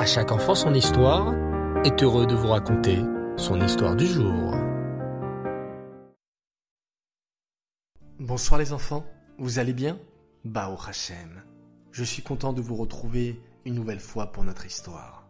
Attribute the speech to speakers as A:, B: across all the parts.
A: À chaque enfant son histoire est heureux de vous raconter son histoire du jour.
B: Bonsoir les enfants, vous allez bien? Bao Hachem. Je suis content de vous retrouver une nouvelle fois pour notre histoire.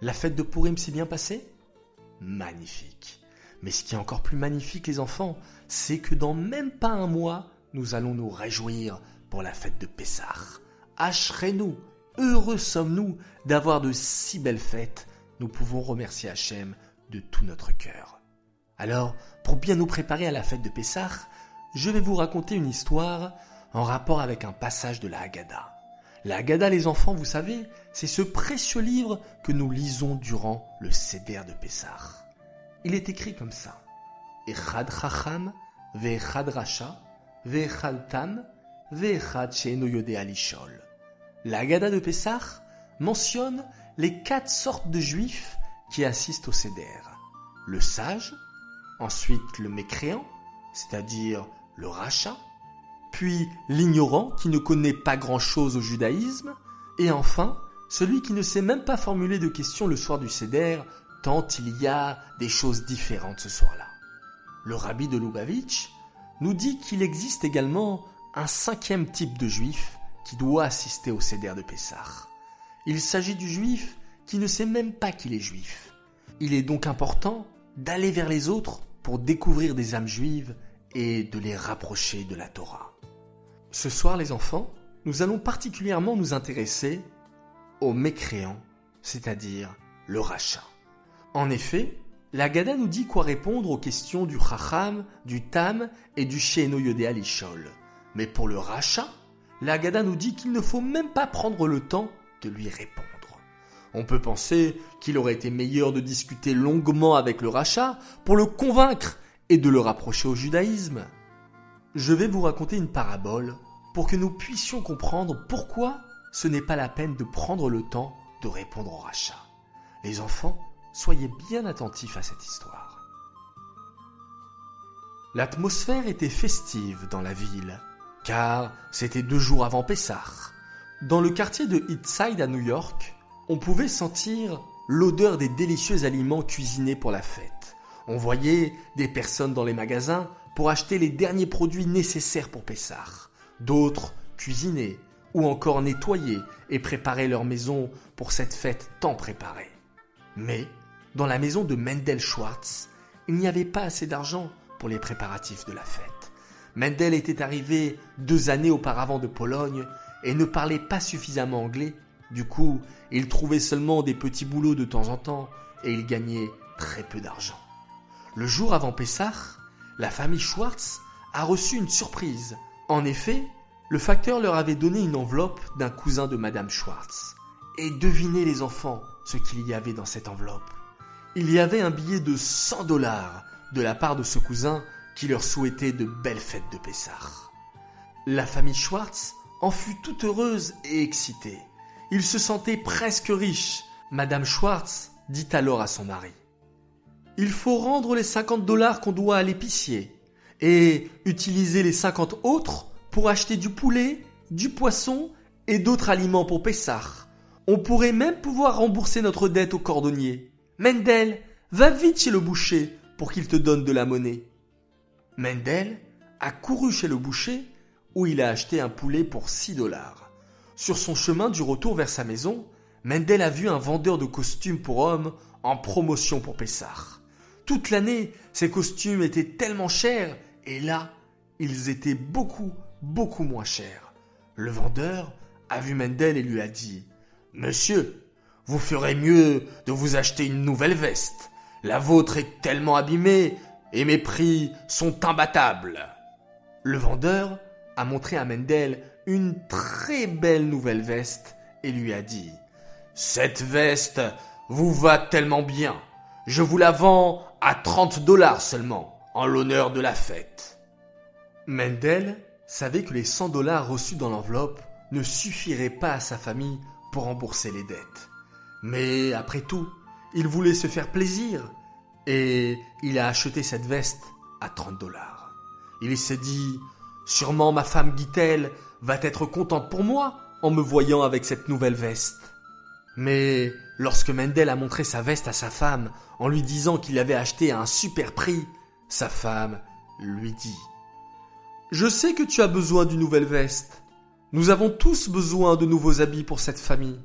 B: La fête de Purim s'est bien passée? Magnifique. Mais ce qui est encore plus magnifique les enfants, c'est que dans même pas un mois, nous allons nous réjouir pour la fête de Pessah. Hachrez-nous, heureux sommes-nous d'avoir de si belles fêtes. Nous pouvons remercier Hachem de tout notre cœur. Alors, pour bien nous préparer à la fête de Pessah, je vais vous raconter une histoire en rapport avec un passage de la Haggadah. La Haggadah, les enfants, vous savez, c'est ce précieux livre que nous lisons durant le Seder de Pessah. Il est écrit comme ça. Echad Chacham, Ve'echad Racha, Tam. La Haggadah de Pessah mentionne les quatre sortes de juifs qui assistent au Seder. Le sage, ensuite le mécréant, c'est-à-dire le rachat, puis l'ignorant qui ne connaît pas grand-chose au judaïsme, et enfin celui qui ne sait même pas formuler de questions le soir du Seder, tant il y a des choses différentes ce soir-là. Le rabbi de Lubavitch nous dit qu'il existe également un cinquième type de juif qui doit assister au Seder de Pessah. Il s'agit du juif qui ne sait même pas qu'il est juif. Il est donc important d'aller vers les autres pour découvrir des âmes juives et de les rapprocher de la Torah. Ce soir, les enfants, nous allons particulièrement nous intéresser aux mécréants, c'est-à-dire le rachat. En effet, la Gada nous dit quoi répondre aux questions du Chacham, du Tam et du Sheeno Yodé Alishol. Mais pour le rachat, la Gada nous dit qu'il ne faut même pas prendre le temps de lui répondre. On peut penser qu'il aurait été meilleur de discuter longuement avec le rachat pour le convaincre et de le rapprocher au judaïsme. Je vais vous raconter une parabole pour que nous puissions comprendre pourquoi ce n'est pas la peine de prendre le temps de répondre au rachat. Les enfants, soyez bien attentifs à cette histoire. L'atmosphère était festive dans la ville, car c'était deux jours avant Pessah. Dans le quartier de Eastside à New York, on pouvait sentir l'odeur des délicieux aliments cuisinés pour la fête. On voyait des personnes dans les magasins pour acheter les derniers produits nécessaires pour Pessah. D'autres cuisinaient ou encore nettoyaient et préparaient leur maison pour cette fête tant préparée. Mais, dans la maison de Mendel Schwartz, il n'y avait pas assez d'argent pour les préparatifs de la fête. Mendel était arrivé deux années auparavant de Pologne et ne parlait pas suffisamment anglais. Du coup, il trouvait seulement des petits boulots de temps en temps et il gagnait très peu d'argent. Le jour avant Pessah, la famille Schwartz a reçu une surprise. En effet, le facteur leur avait donné une enveloppe d'un cousin de Madame Schwartz. Et devinez les enfants ce qu'il y avait dans cette enveloppe. Il y avait un billet de 100 dollars de la part de ce cousin qui leur souhaitait de belles fêtes de Pessah. La famille Schwartz en fut toute heureuse et excitée. Ils se sentaient presque riches. Madame Schwartz dit alors à son mari Il faut rendre les 50 dollars qu'on doit à l'épicier et utiliser les 50 autres pour acheter du poulet, du poisson et d'autres aliments pour Pessah. On pourrait même pouvoir rembourser notre dette au cordonnier. Mendel, va vite chez le boucher pour qu'il te donne de la monnaie. Mendel a couru chez le boucher où il a acheté un poulet pour 6 dollars. Sur son chemin du retour vers sa maison, Mendel a vu un vendeur de costumes pour hommes en promotion pour Pessah. Toute l'année, ces costumes étaient tellement chers et là, ils étaient beaucoup, beaucoup moins chers. Le vendeur a vu Mendel et lui a dit Monsieur, vous ferez mieux de vous acheter une nouvelle veste. La vôtre est tellement abîmée et mes prix sont imbattables. Le vendeur a montré à Mendel une très belle nouvelle veste et lui a dit Cette veste vous va tellement bien. Je vous la vends à 30 dollars seulement, en l'honneur de la fête. Mendel savait que les 100 dollars reçus dans l'enveloppe ne suffiraient pas à sa famille pour rembourser les dettes. Mais après tout, il voulait se faire plaisir et il a acheté cette veste à 30 dollars. Il s'est dit, sûrement ma femme Guitel va être contente pour moi en me voyant avec cette nouvelle veste. Mais lorsque Mendel a montré sa veste à sa femme en lui disant qu'il l'avait achetée à un super prix, sa femme lui dit Je sais que tu as besoin d'une nouvelle veste. Nous avons tous besoin de nouveaux habits pour cette famille.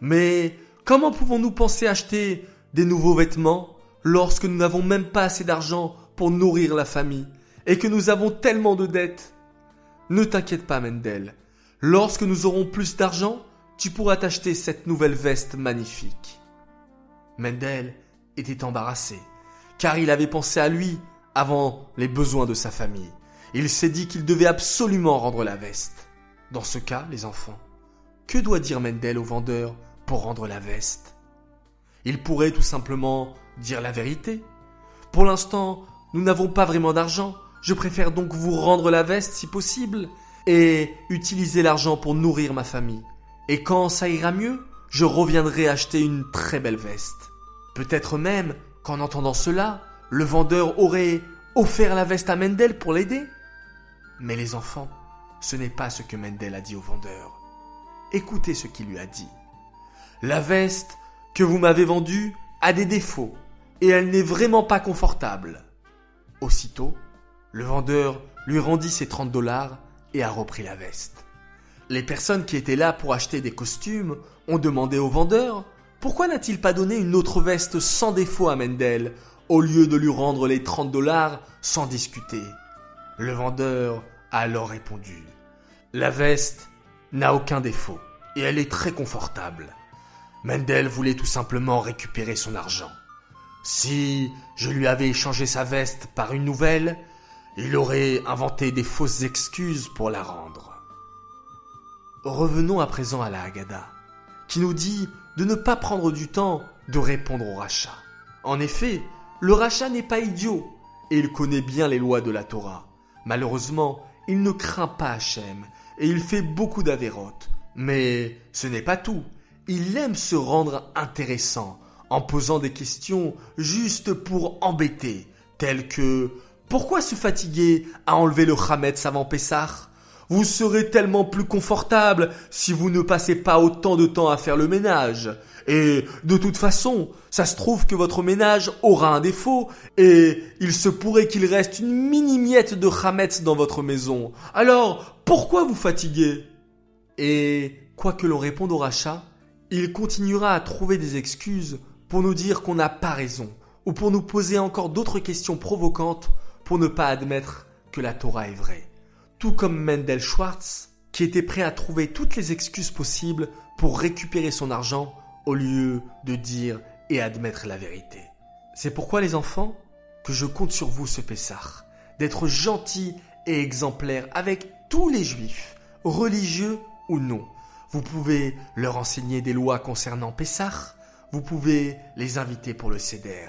B: Mais comment pouvons-nous penser acheter des nouveaux vêtements? Lorsque nous n'avons même pas assez d'argent pour nourrir la famille et que nous avons tellement de dettes Ne t'inquiète pas, Mendel. Lorsque nous aurons plus d'argent, tu pourras t'acheter cette nouvelle veste magnifique. Mendel était embarrassé, car il avait pensé à lui avant les besoins de sa famille. Il s'est dit qu'il devait absolument rendre la veste. Dans ce cas, les enfants, que doit dire Mendel au vendeur pour rendre la veste? Il pourrait tout simplement dire la vérité. Pour l'instant, nous n'avons pas vraiment d'argent, je préfère donc vous rendre la veste si possible et utiliser l'argent pour nourrir ma famille. Et quand ça ira mieux, je reviendrai acheter une très belle veste. Peut-être même qu'en entendant cela, le vendeur aurait offert la veste à Mendel pour l'aider. Mais les enfants, ce n'est pas ce que Mendel a dit au vendeur. Écoutez ce qu'il lui a dit. La veste que vous m'avez vendue a des défauts et elle n'est vraiment pas confortable. Aussitôt, le vendeur lui rendit ses 30 dollars et a repris la veste. Les personnes qui étaient là pour acheter des costumes ont demandé au vendeur pourquoi n'a-t-il pas donné une autre veste sans défaut à Mendel au lieu de lui rendre les 30 dollars sans discuter? Le vendeur a alors répondu La veste n'a aucun défaut et elle est très confortable. Mendel voulait tout simplement récupérer son argent. Si je lui avais échangé sa veste par une nouvelle, il aurait inventé des fausses excuses pour la rendre. Revenons à présent à la Haggadah, qui nous dit de ne pas prendre du temps de répondre au rachat. En effet, le rachat n'est pas idiot, et il connaît bien les lois de la Torah. Malheureusement, il ne craint pas Hachem, et il fait beaucoup d'avérotes. Mais ce n'est pas tout. Il aime se rendre intéressant en posant des questions juste pour embêter, telles que pourquoi se fatiguer à enlever le Hametz avant Pessah? Vous serez tellement plus confortable si vous ne passez pas autant de temps à faire le ménage. Et de toute façon, ça se trouve que votre ménage aura un défaut et il se pourrait qu'il reste une mini miette de Hametz dans votre maison. Alors, pourquoi vous fatiguer Et quoi que l'on réponde au rachat, il continuera à trouver des excuses pour nous dire qu'on n'a pas raison, ou pour nous poser encore d'autres questions provocantes pour ne pas admettre que la Torah est vraie. Tout comme Mendel Schwartz, qui était prêt à trouver toutes les excuses possibles pour récupérer son argent au lieu de dire et admettre la vérité. C'est pourquoi les enfants, que je compte sur vous ce Pessah, d'être gentils et exemplaires avec tous les juifs, religieux ou non. Vous pouvez leur enseigner des lois concernant Pessah, vous pouvez les inviter pour le céder.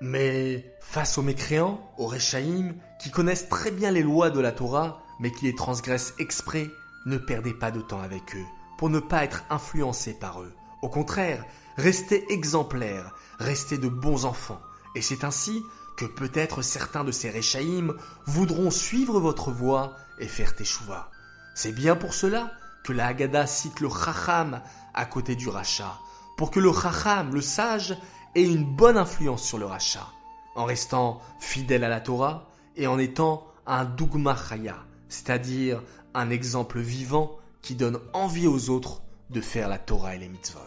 B: Mais face aux mécréants, aux Réchaïm, qui connaissent très bien les lois de la Torah, mais qui les transgressent exprès, ne perdez pas de temps avec eux, pour ne pas être influencés par eux. Au contraire, restez exemplaires, restez de bons enfants. Et c'est ainsi que peut-être certains de ces Réchaïm voudront suivre votre voie et faire teshuva. C'est bien pour cela que la Haggadah cite le Chacham à côté du Racha, pour que le Chacham, le sage, ait une bonne influence sur le rachat, en restant fidèle à la Torah et en étant un Dugma Chaya, c'est-à-dire un exemple vivant qui donne envie aux autres de faire la Torah et les mitzvot.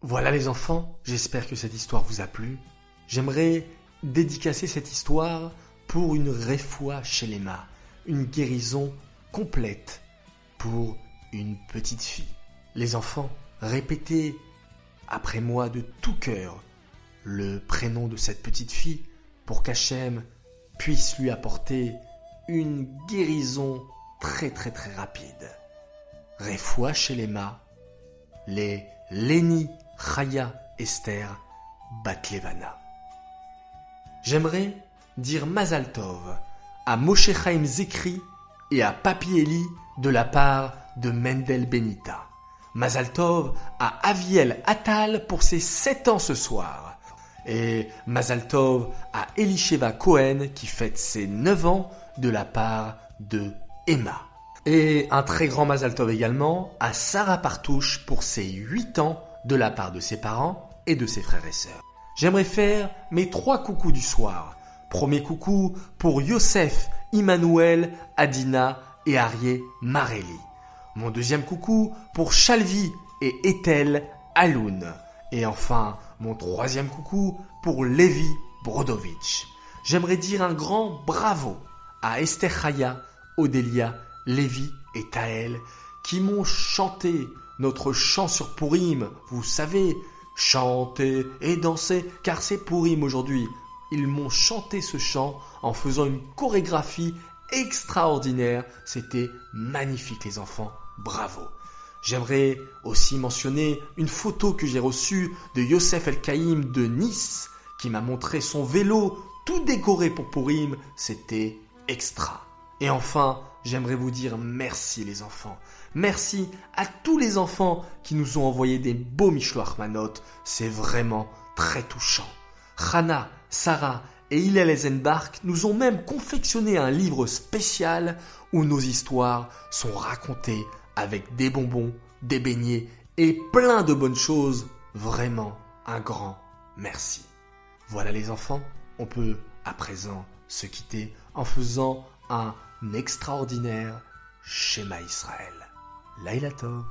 B: Voilà les enfants, j'espère que cette histoire vous a plu. J'aimerais dédicacer cette histoire pour une réfoua chez les mains, une guérison complète pour une petite fille. Les enfants, Répétez après moi de tout cœur le prénom de cette petite fille pour qu'Hachem puisse lui apporter une guérison très très très rapide. Refoua chez les les Leni, Chaya, Esther, Batlevana. J'aimerais dire Mazal Tov à Moshe Chaim Zekri et à Papi de la part de Mendel Benita. Mazaltov à Aviel Attal pour ses 7 ans ce soir. Et Mazaltov à Elisheva Cohen qui fête ses 9 ans de la part de Emma. Et un très grand Mazal Tov également à Sarah Partouche pour ses 8 ans de la part de ses parents et de ses frères et sœurs. J'aimerais faire mes trois coucous du soir. Premier coucou pour Yosef, Immanuel, Adina et Arié Marelli. Mon deuxième coucou pour Chalvi et Ethel Aloun. Et enfin, mon troisième coucou pour Levi Brodovitch. J'aimerais dire un grand bravo à Esther Chaya, Odélia, Lévi et Taël qui m'ont chanté notre chant sur Purim. Vous savez, chanter et danser car c'est Purim aujourd'hui. Ils m'ont chanté ce chant en faisant une chorégraphie extraordinaire. C'était magnifique les enfants. Bravo. J'aimerais aussi mentionner une photo que j'ai reçue de Youssef El Kaïm de Nice qui m'a montré son vélo tout décoré pour Pourim. C'était extra. Et enfin, j'aimerais vous dire merci les enfants. Merci à tous les enfants qui nous ont envoyé des beaux Mishloach Manot. C'est vraiment très touchant. Hannah, Sarah et Hillel Eisenbach nous ont même confectionné un livre spécial où nos histoires sont racontées avec des bonbons, des beignets et plein de bonnes choses. Vraiment un grand merci. Voilà les enfants, on peut à présent se quitter en faisant un extraordinaire schéma Israël. Laila Tov.